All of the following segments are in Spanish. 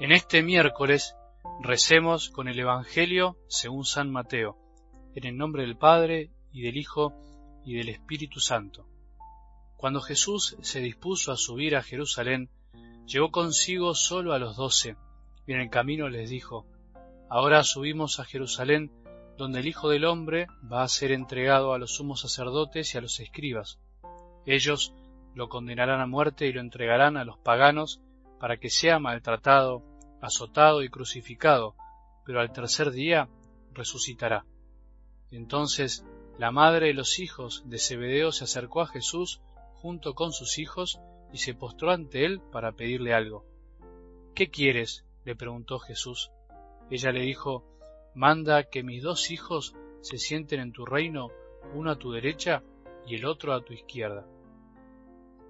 En este miércoles recemos con el Evangelio según San Mateo, en el nombre del Padre y del Hijo y del Espíritu Santo. Cuando Jesús se dispuso a subir a Jerusalén, llevó consigo solo a los doce, y en el camino les dijo, Ahora subimos a Jerusalén, donde el Hijo del Hombre va a ser entregado a los sumos sacerdotes y a los escribas. Ellos lo condenarán a muerte y lo entregarán a los paganos para que sea maltratado, azotado y crucificado, pero al tercer día resucitará. Entonces la madre de los hijos de Zebedeo se acercó a Jesús junto con sus hijos y se postró ante él para pedirle algo. ¿Qué quieres? le preguntó Jesús. Ella le dijo, Manda que mis dos hijos se sienten en tu reino, uno a tu derecha y el otro a tu izquierda.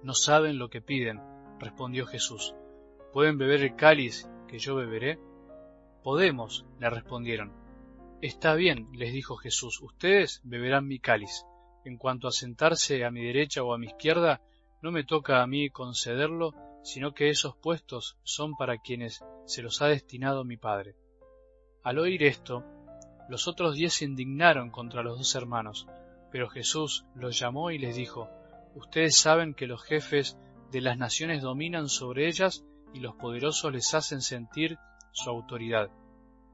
No saben lo que piden, respondió Jesús. ¿Pueden beber el cáliz que yo beberé? Podemos, le respondieron. Está bien, les dijo Jesús, ustedes beberán mi cáliz. En cuanto a sentarse a mi derecha o a mi izquierda, no me toca a mí concederlo, sino que esos puestos son para quienes se los ha destinado mi Padre. Al oír esto, los otros diez se indignaron contra los dos hermanos, pero Jesús los llamó y les dijo, Ustedes saben que los jefes de las naciones dominan sobre ellas y los poderosos les hacen sentir su autoridad.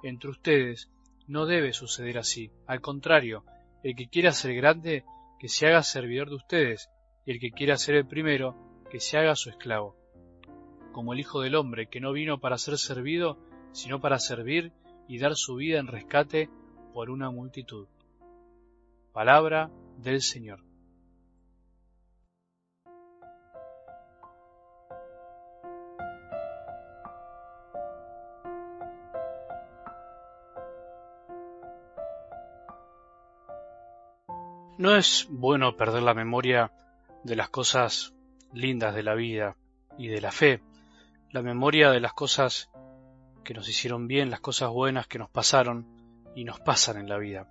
Entre ustedes no debe suceder así. Al contrario, el que quiera ser grande, que se haga servidor de ustedes, y el que quiera ser el primero, que se haga su esclavo. Como el Hijo del Hombre, que no vino para ser servido, sino para servir y dar su vida en rescate por una multitud. Palabra del Señor. No es bueno perder la memoria de las cosas lindas de la vida y de la fe, la memoria de las cosas que nos hicieron bien, las cosas buenas que nos pasaron y nos pasan en la vida.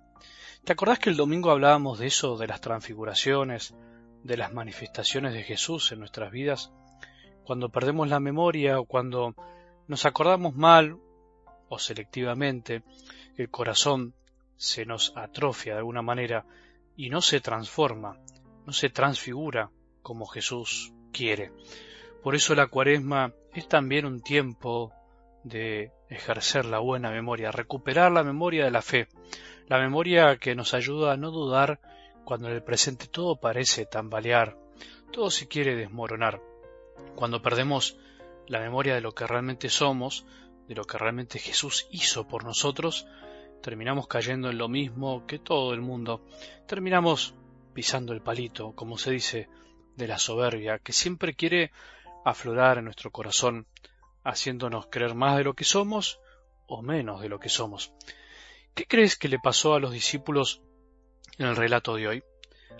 ¿Te acordás que el domingo hablábamos de eso, de las transfiguraciones, de las manifestaciones de Jesús en nuestras vidas? Cuando perdemos la memoria o cuando nos acordamos mal o selectivamente, el corazón se nos atrofia de alguna manera y no se transforma, no se transfigura como Jesús quiere. Por eso la cuaresma es también un tiempo de ejercer la buena memoria, recuperar la memoria de la fe, la memoria que nos ayuda a no dudar cuando en el presente todo parece tambalear, todo se quiere desmoronar. Cuando perdemos la memoria de lo que realmente somos, de lo que realmente Jesús hizo por nosotros, terminamos cayendo en lo mismo que todo el mundo, terminamos pisando el palito, como se dice, de la soberbia, que siempre quiere aflorar en nuestro corazón, haciéndonos creer más de lo que somos o menos de lo que somos. ¿Qué crees que le pasó a los discípulos en el relato de hoy?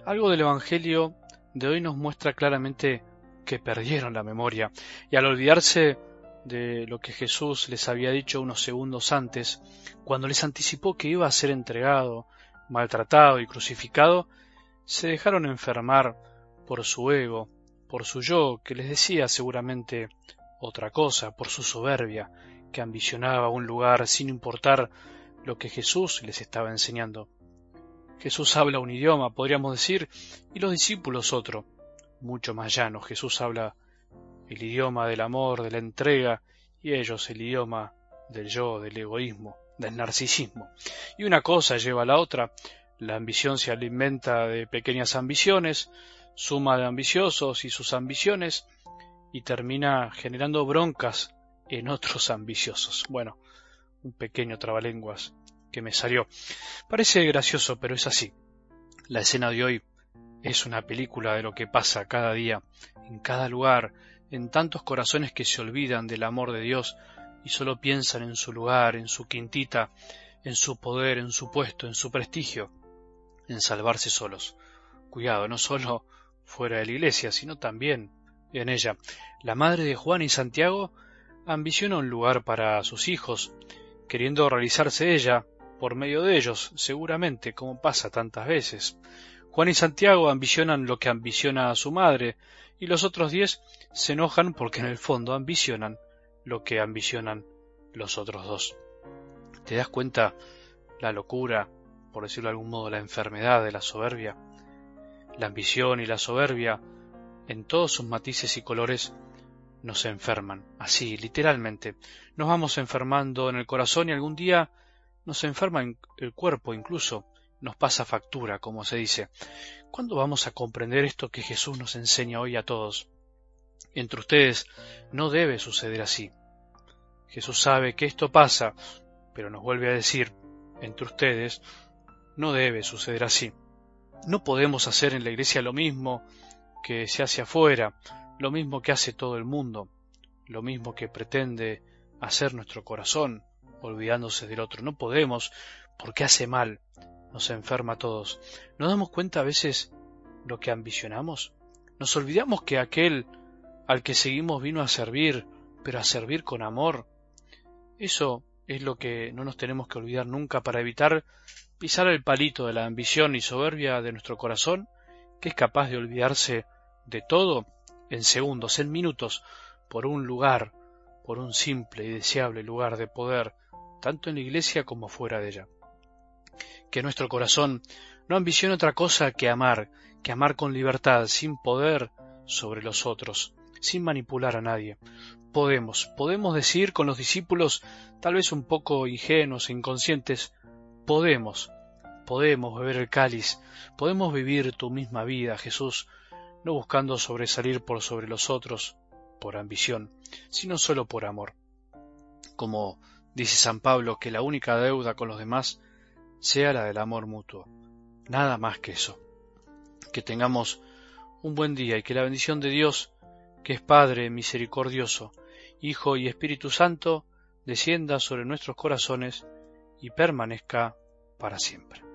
Algo del Evangelio de hoy nos muestra claramente que perdieron la memoria y al olvidarse de lo que Jesús les había dicho unos segundos antes, cuando les anticipó que iba a ser entregado, maltratado y crucificado, se dejaron enfermar por su ego, por su yo, que les decía seguramente otra cosa, por su soberbia, que ambicionaba un lugar sin importar lo que Jesús les estaba enseñando. Jesús habla un idioma, podríamos decir, y los discípulos otro, mucho más llano. Jesús habla el idioma del amor, de la entrega, y ellos el idioma del yo, del egoísmo, del narcisismo. Y una cosa lleva a la otra, la ambición se alimenta de pequeñas ambiciones, suma de ambiciosos y sus ambiciones, y termina generando broncas en otros ambiciosos. Bueno, un pequeño trabalenguas que me salió. Parece gracioso, pero es así. La escena de hoy es una película de lo que pasa cada día, en cada lugar, en tantos corazones que se olvidan del amor de Dios y solo piensan en su lugar, en su quintita, en su poder, en su puesto, en su prestigio, en salvarse solos. Cuidado, no solo fuera de la iglesia, sino también en ella. La madre de Juan y Santiago ambiciona un lugar para sus hijos, queriendo realizarse ella por medio de ellos, seguramente, como pasa tantas veces. Juan y Santiago ambicionan lo que ambiciona su madre, y los otros diez se enojan porque en el fondo ambicionan lo que ambicionan los otros dos. ¿Te das cuenta la locura, por decirlo de algún modo, la enfermedad de la soberbia? La ambición y la soberbia, en todos sus matices y colores, nos enferman, así, literalmente. Nos vamos enfermando en el corazón y algún día nos enferma el cuerpo incluso, nos pasa factura, como se dice. ¿Cuándo vamos a comprender esto que Jesús nos enseña hoy a todos? Entre ustedes no debe suceder así. Jesús sabe que esto pasa, pero nos vuelve a decir, entre ustedes no debe suceder así. No podemos hacer en la iglesia lo mismo que se hace afuera, lo mismo que hace todo el mundo, lo mismo que pretende hacer nuestro corazón, olvidándose del otro. No podemos, porque hace mal, nos enferma a todos. ¿Nos damos cuenta a veces lo que ambicionamos? Nos olvidamos que aquel al que seguimos vino a servir, pero a servir con amor. Eso es lo que no nos tenemos que olvidar nunca para evitar pisar el palito de la ambición y soberbia de nuestro corazón, que es capaz de olvidarse de todo en segundos, en minutos, por un lugar, por un simple y deseable lugar de poder, tanto en la iglesia como fuera de ella. Que nuestro corazón no ambicione otra cosa que amar, que amar con libertad, sin poder sobre los otros, sin manipular a nadie. Podemos, podemos decir con los discípulos, tal vez un poco ingenuos e inconscientes, podemos, podemos beber el cáliz, podemos vivir tu misma vida, Jesús, no buscando sobresalir por sobre los otros, por ambición, sino solo por amor. Como dice San Pablo, que la única deuda con los demás sea la del amor mutuo. Nada más que eso. Que tengamos un buen día y que la bendición de Dios, que es Padre misericordioso, Hijo y Espíritu Santo, descienda sobre nuestros corazones y permanezca para siempre.